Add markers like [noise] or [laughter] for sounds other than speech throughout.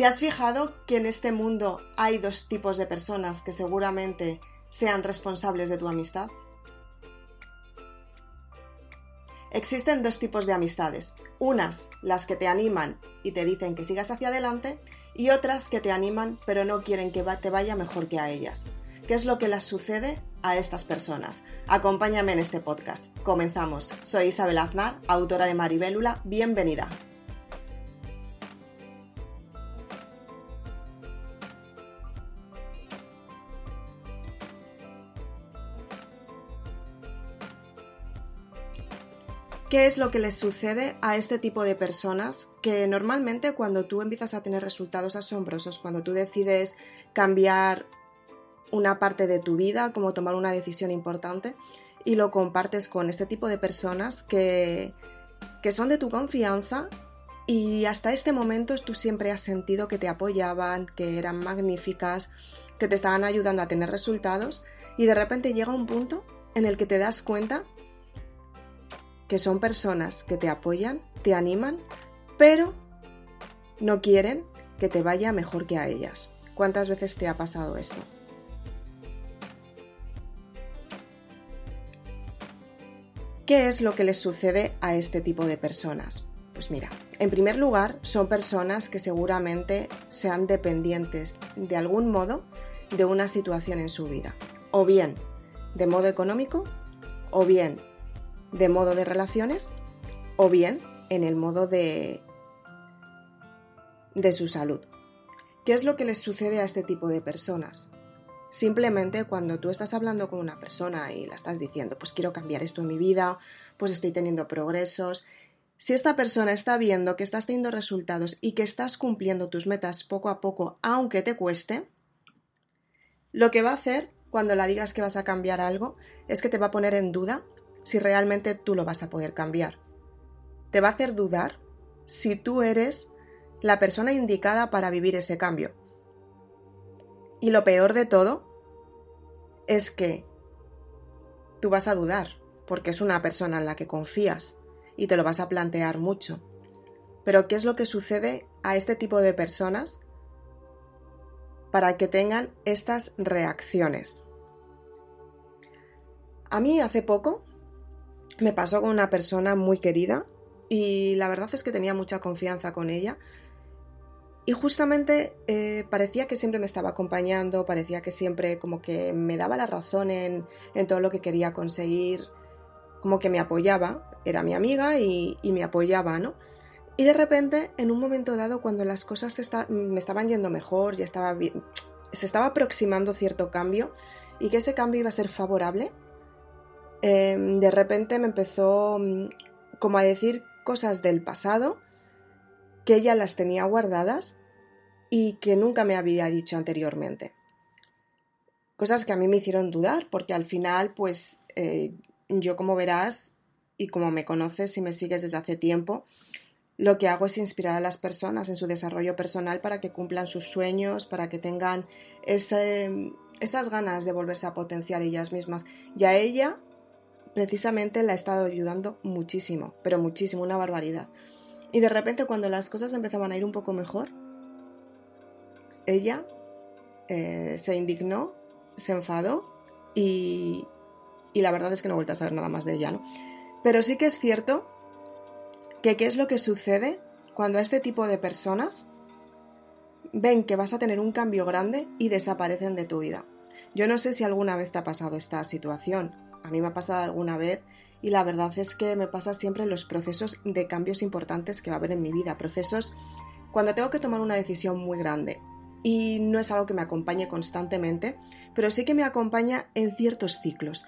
¿Te has fijado que en este mundo hay dos tipos de personas que seguramente sean responsables de tu amistad? Existen dos tipos de amistades. Unas, las que te animan y te dicen que sigas hacia adelante, y otras que te animan pero no quieren que te vaya mejor que a ellas. ¿Qué es lo que les sucede a estas personas? Acompáñame en este podcast. Comenzamos. Soy Isabel Aznar, autora de Maribélula. Bienvenida. ¿Qué es lo que les sucede a este tipo de personas que normalmente cuando tú empiezas a tener resultados asombrosos, cuando tú decides cambiar una parte de tu vida, como tomar una decisión importante, y lo compartes con este tipo de personas que, que son de tu confianza y hasta este momento tú siempre has sentido que te apoyaban, que eran magníficas, que te estaban ayudando a tener resultados y de repente llega un punto en el que te das cuenta que son personas que te apoyan, te animan, pero no quieren que te vaya mejor que a ellas. ¿Cuántas veces te ha pasado esto? ¿Qué es lo que les sucede a este tipo de personas? Pues mira, en primer lugar, son personas que seguramente sean dependientes de algún modo de una situación en su vida, o bien de modo económico, o bien de modo de relaciones o bien en el modo de, de su salud. ¿Qué es lo que les sucede a este tipo de personas? Simplemente cuando tú estás hablando con una persona y la estás diciendo, pues quiero cambiar esto en mi vida, pues estoy teniendo progresos, si esta persona está viendo que estás teniendo resultados y que estás cumpliendo tus metas poco a poco, aunque te cueste, lo que va a hacer cuando la digas que vas a cambiar algo es que te va a poner en duda si realmente tú lo vas a poder cambiar. Te va a hacer dudar si tú eres la persona indicada para vivir ese cambio. Y lo peor de todo es que tú vas a dudar, porque es una persona en la que confías y te lo vas a plantear mucho. Pero ¿qué es lo que sucede a este tipo de personas para que tengan estas reacciones? A mí hace poco me pasó con una persona muy querida y la verdad es que tenía mucha confianza con ella. Y justamente eh, parecía que siempre me estaba acompañando, parecía que siempre como que me daba la razón en, todo lo que quería conseguir, como que me apoyaba, era mi amiga y, me apoyaba, ¿no? Y de repente, en un momento dado, cuando las cosas me estaban yendo mejor, ya estaba se estaba aproximando cierto cambio y que ese cambio iba a ser favorable, Em, de repente me empezó mm, como a decir cosas del pasado que ella las tenía guardadas y que nunca me había dicho anteriormente. Cosas que a mí me hicieron dudar, porque al final, pues eh, yo como verás y como me conoces y me sigues desde hace tiempo, lo que hago es inspirar a las personas en su desarrollo personal para que cumplan sus sueños, para que tengan esas ganas de volverse a potenciar ellas mismas. Y a ella precisamente la ha estado ayudando muchísimo, pero muchísimo, una barbaridad. Y de repente cuando las cosas empezaban a ir un poco mejor, ella eh, se indignó, se enfadó y, y la verdad es que no he vuelto a saber nada más de ella, ¿no? Pero sí que es cierto que qué es lo que sucede cuando a este tipo de personas ven que vas a tener un cambio grande y desaparecen de tu vida. Yo no sé si alguna vez te ha pasado esta situación, a mí me ha pasado alguna vez y la verdad es que me pasa siempre en los procesos de cambios importantes que va a haber en mi vida, procesos cuando tengo que tomar una decisión muy grande y no es algo que me acompañe constantemente, pero sí que me acompaña en ciertos ciclos.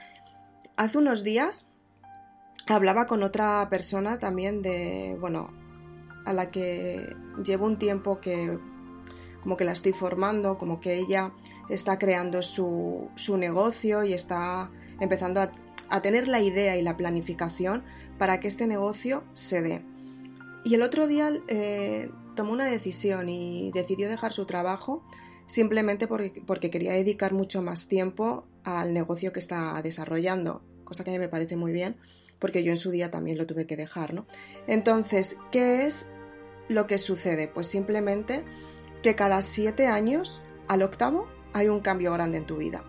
Hace unos días hablaba con otra persona también de, bueno, a la que llevo un tiempo que como que la estoy formando, como que ella está creando su, su negocio y está empezando a, tener la idea y la planificación para que este negocio se dé. Y el otro día eh, tomó una decisión y decidió dejar su trabajo simplemente porque, porque, quería dedicar mucho más tiempo al negocio que está desarrollando, cosa que a mí me parece muy bien, porque yo en su día también lo tuve que dejar, ¿no? Entonces, ¿qué es lo que sucede? Pues simplemente que cada siete años, al octavo, hay un cambio grande en tu vida.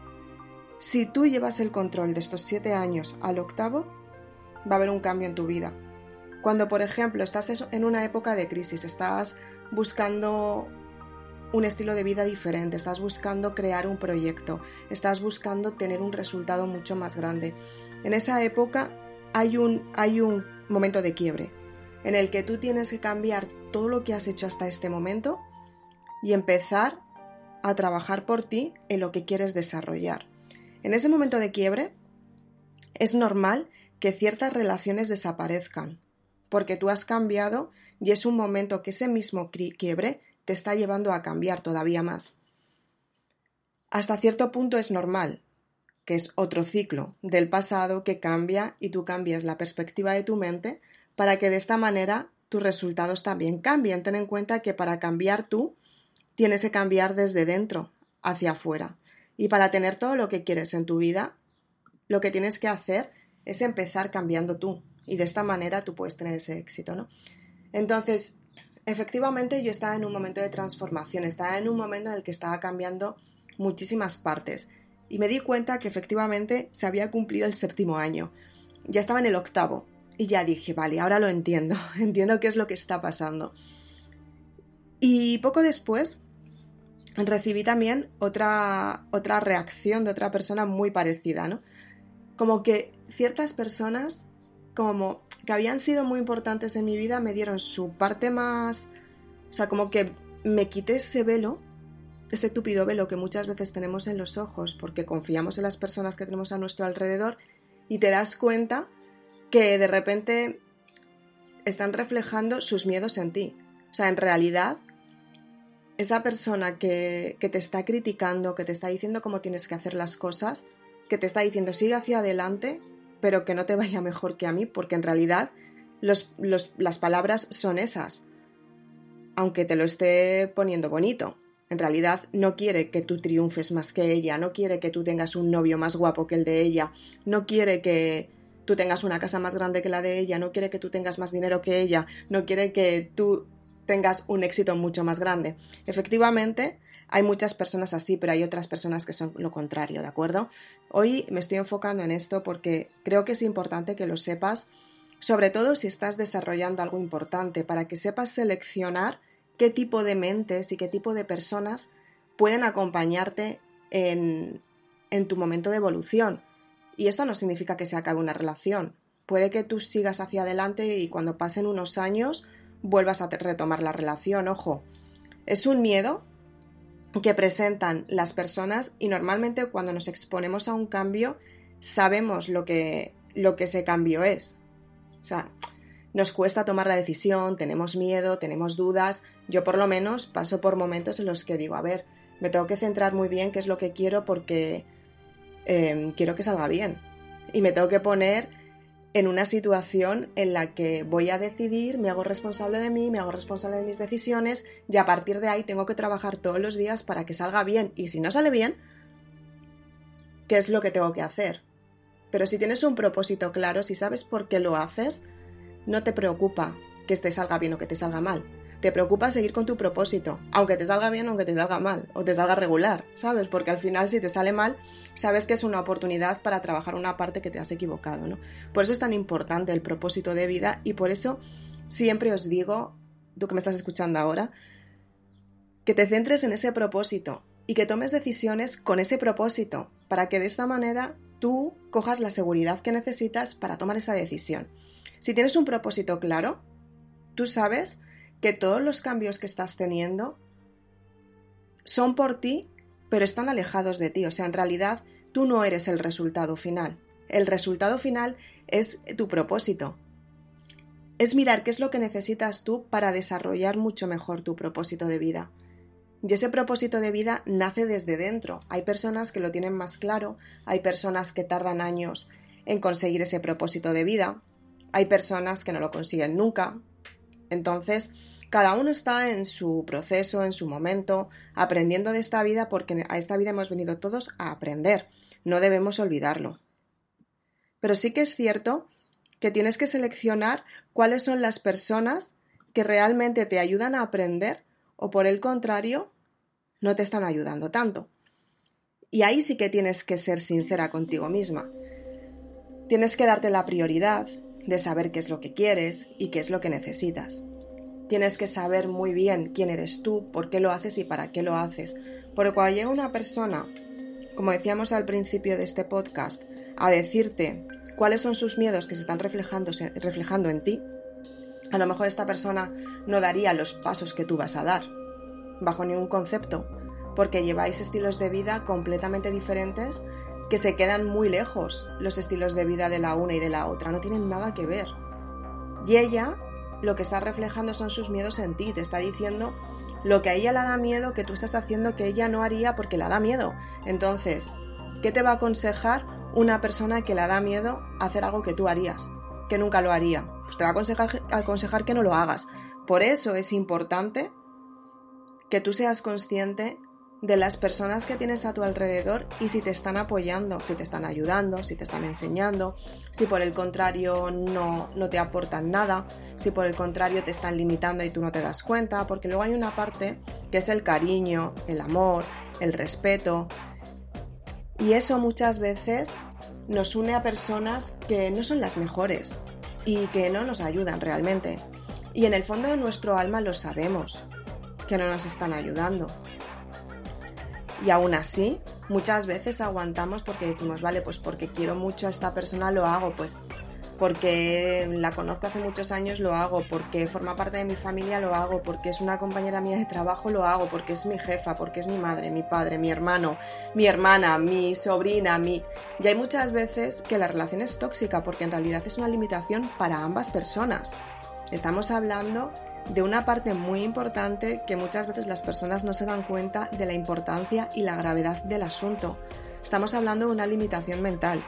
Si tú llevas el control de estos siete años al octavo, va a haber un cambio en tu vida. Cuando, por ejemplo, estás en una época de crisis, estás buscando un estilo de vida diferente, estás buscando crear un proyecto, estás buscando tener un resultado mucho más grande. En esa época hay un, hay un momento de quiebre en el que tú tienes que cambiar todo lo que has hecho hasta este momento y empezar a trabajar por ti en lo que quieres desarrollar. En ese momento de quiebre es normal que ciertas relaciones desaparezcan, porque tú has cambiado y es un momento que ese mismo quiebre te está llevando a cambiar todavía más. Hasta cierto punto es normal, que es otro ciclo del pasado que cambia y tú cambias la perspectiva de tu mente para que de esta manera tus resultados también cambien. Ten en cuenta que para cambiar tú tienes que cambiar desde dentro hacia afuera. Y para tener todo lo que quieres en tu vida, lo que tienes que hacer es empezar cambiando tú. Y de esta manera tú puedes tener ese éxito, ¿no? Entonces, efectivamente yo estaba en un momento de transformación, estaba en un momento en el que estaba cambiando muchísimas partes. Y me di cuenta que efectivamente se había cumplido el séptimo año. Ya estaba en el octavo. Y ya dije, vale, ahora lo entiendo. [laughs] entiendo qué es lo que está pasando. Y poco después recibí también otra, otra reacción de otra persona muy parecida, ¿no? Como que ciertas personas, como que habían sido muy importantes en mi vida, me dieron su parte más... O sea, como que me quité ese velo, ese túpido velo que muchas veces tenemos en los ojos porque confiamos en las personas que tenemos a nuestro alrededor y te das cuenta que de repente están reflejando sus miedos en ti. O sea, en realidad esa persona que, te está criticando, que te está diciendo cómo tienes que hacer las cosas, que te está diciendo sigue hacia adelante, pero que no te vaya mejor que a mí, porque en realidad las palabras son esas, aunque te lo esté poniendo bonito. En realidad no quiere que tú triunfes más que ella, no quiere que tú tengas un novio más guapo que el de ella, no quiere que tú tengas una casa más grande que la de ella, no quiere que tú tengas más dinero que ella, no quiere que tú tengas un éxito mucho más grande. Efectivamente, hay muchas personas así, pero hay otras personas que son lo contrario, ¿de acuerdo? Hoy me estoy enfocando en esto porque creo que es importante que lo sepas, sobre todo si estás desarrollando algo importante, para que sepas seleccionar qué tipo de mentes y qué tipo de personas pueden acompañarte en, en tu momento de evolución. Y esto no significa que se acabe una relación. Puede que tú sigas hacia adelante y cuando pasen unos años vuelvas a retomar la relación, ojo. Es un miedo que presentan las personas y normalmente cuando nos exponemos a un cambio sabemos lo que, lo que ese cambio es. O sea, nos cuesta tomar la decisión, tenemos miedo, tenemos dudas. Yo por lo menos paso por momentos en los que digo, a ver, me tengo que centrar muy bien qué es lo que quiero porque em, quiero que salga bien. Y me tengo que poner en una situación en la que voy a decidir, me hago responsable de mí, me hago responsable de mis decisiones y a partir de ahí tengo que trabajar todos los días para que salga bien. Y si no sale bien, ¿qué es lo que tengo que hacer? Pero si tienes un propósito claro, si sabes por qué lo haces, no te preocupa que te salga bien o que te salga mal te preocupa seguir con tu propósito, aunque te salga bien, aunque te salga mal, o te salga regular, ¿sabes? Porque al final si te sale mal, sabes que es una oportunidad para trabajar una parte que te has equivocado, ¿no? Por eso es tan importante el propósito de vida y por eso siempre os digo, tú que me estás escuchando ahora, que te centres en ese propósito y que tomes decisiones con ese propósito, para que de esta manera tú cojas la seguridad que necesitas para tomar esa decisión. Si tienes un propósito claro, tú sabes que todos los cambios que estás teniendo son por ti, pero están alejados de ti. O sea, en realidad tú no eres el resultado final. El resultado final es tu propósito. Es mirar qué es lo que necesitas tú para desarrollar mucho mejor tu propósito de vida. Y ese propósito de vida nace desde dentro. Hay personas que lo tienen más claro, hay personas que tardan años en conseguir ese propósito de vida, hay personas que no lo consiguen nunca. Entonces, cada uno está en su proceso, en su momento, aprendiendo de esta vida porque a esta vida hemos venido todos a aprender. No debemos olvidarlo. Pero sí que es cierto que tienes que seleccionar cuáles son las personas que realmente te ayudan a aprender o por el contrario, no te están ayudando tanto. Y ahí sí que tienes que ser sincera contigo misma. Tienes que darte la prioridad de saber qué es lo que quieres y qué es lo que necesitas. Tienes que saber muy bien quién eres tú, por qué lo haces y para qué lo haces. Porque cuando llega una persona, como decíamos al principio de este podcast, a decirte cuáles son sus miedos que se están reflejando, reflejando en ti, a lo mejor esta persona no daría los pasos que tú vas a dar, bajo ningún concepto, porque lleváis estilos de vida completamente diferentes que se quedan muy lejos los estilos de vida de la una y de la otra, no tienen nada que ver. Y ella lo que está reflejando son sus miedos en ti, te está diciendo lo que a ella le da miedo que tú estás haciendo que ella no haría porque le da miedo. Entonces, ¿qué te va a aconsejar una persona que le da miedo hacer algo que tú harías? Que nunca lo haría. Pues te va a aconsejar, aconsejar que no lo hagas. Por eso es importante que tú seas consciente de las personas que tienes a tu alrededor y si te están apoyando, si te están ayudando, si te están enseñando, si por el contrario no, no te aportan nada, si por el contrario te están limitando y tú no te das cuenta, porque luego hay una parte que es el cariño, el amor, el respeto. Y eso muchas veces nos une a personas que no son las mejores y que no nos ayudan realmente. Y en el fondo de nuestro alma lo sabemos, que no nos están ayudando. Y aún así, muchas veces aguantamos porque decimos, vale, pues porque quiero mucho a esta persona lo hago, pues porque la conozco hace muchos años lo hago, porque forma parte de mi familia lo hago, porque es una compañera mía de trabajo lo hago, porque es mi jefa, porque es mi madre, mi padre, mi hermano, mi hermana, mi sobrina, mi... Y hay muchas veces que la relación es tóxica porque en realidad es una limitación para ambas personas. Estamos hablando de una parte muy importante que muchas veces las personas no se dan cuenta de la importancia y la gravedad del asunto. Estamos hablando de una limitación mental.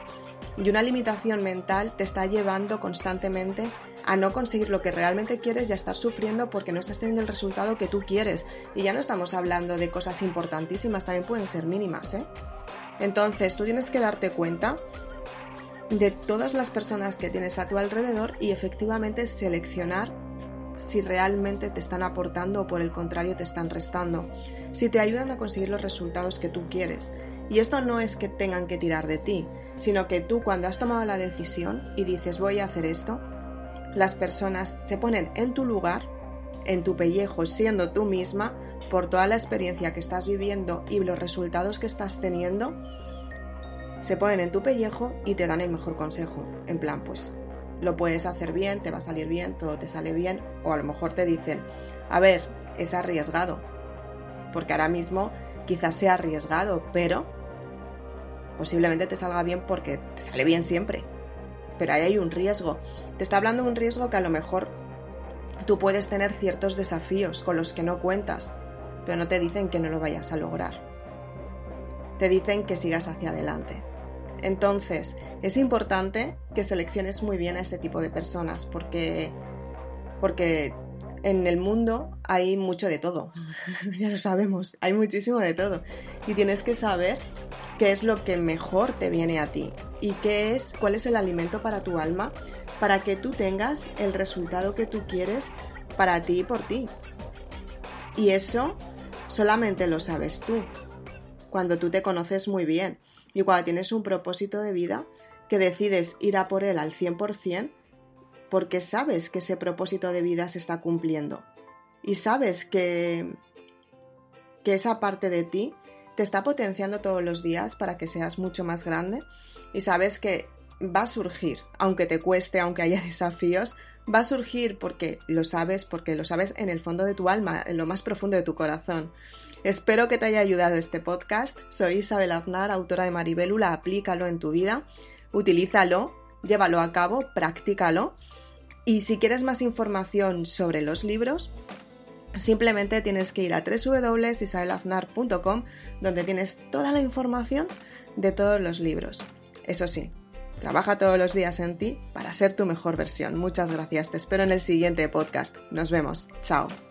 Y una limitación mental te está llevando constantemente a no conseguir lo que realmente quieres y a estar sufriendo porque no estás teniendo el resultado que tú quieres. Y ya no estamos hablando de cosas importantísimas, también pueden ser mínimas, ¿eh? Entonces tú tienes que darte cuenta de todas las personas que tienes a tu alrededor y efectivamente seleccionar si realmente te están aportando o por el contrario te están restando, si te ayudan a conseguir los resultados que tú quieres. Y esto no es que tengan que tirar de ti, sino que tú cuando has tomado la decisión y dices voy a hacer esto, las personas se ponen en tu lugar, en tu pellejo, siendo tú misma, por toda la experiencia que estás viviendo y los resultados que estás teniendo, se ponen en tu pellejo y te dan el mejor consejo. En plan, pues lo puedes hacer bien, te va a salir bien, todo te sale bien, o a lo mejor te dicen, a ver, es arriesgado, porque ahora mismo quizás sea arriesgado, pero posiblemente te salga bien porque te sale bien siempre. Pero ahí hay un riesgo. Te está hablando de un riesgo que a lo mejor tú puedes tener ciertos desafíos con los que no cuentas, pero no te dicen que no lo vayas a lograr. Te dicen que sigas hacia adelante. Entonces, es importante que selecciones muy bien a este tipo de personas porque, porque en el mundo hay mucho de todo, [laughs] ya lo sabemos, hay muchísimo de todo. Y tienes que saber qué es lo que mejor te viene a ti y qué es, cuál es el alimento para tu alma para que tú tengas el resultado que tú quieres para ti y por ti. Y eso solamente lo sabes tú, cuando tú te conoces muy bien. Y cuando tienes un propósito de vida que decides ir a por él al 100% porque sabes que ese propósito de vida se está cumpliendo y sabes que, que esa parte de ti te está potenciando todos los días para que seas mucho más grande y sabes que va a surgir, aunque te cueste, aunque haya [laughs] desafíos, va a surgir porque lo sabes, porque lo sabes en el fondo de tu alma, en lo más profundo de tu corazón. Espero que te haya ayudado este podcast. Soy Isabel Aznar, autora de Maribelula, aplícalo en tu vida utilízalo, llévalo a cabo, practícalo. Y si quieres más información sobre los libros, simplemente tienes que ir a www.isabelaznar.com donde tienes toda la información de todos los libros. Eso sí, trabaja todos los días en ti para ser tu mejor versión. Muchas gracias, te espero en el siguiente podcast. Nos vemos, chao.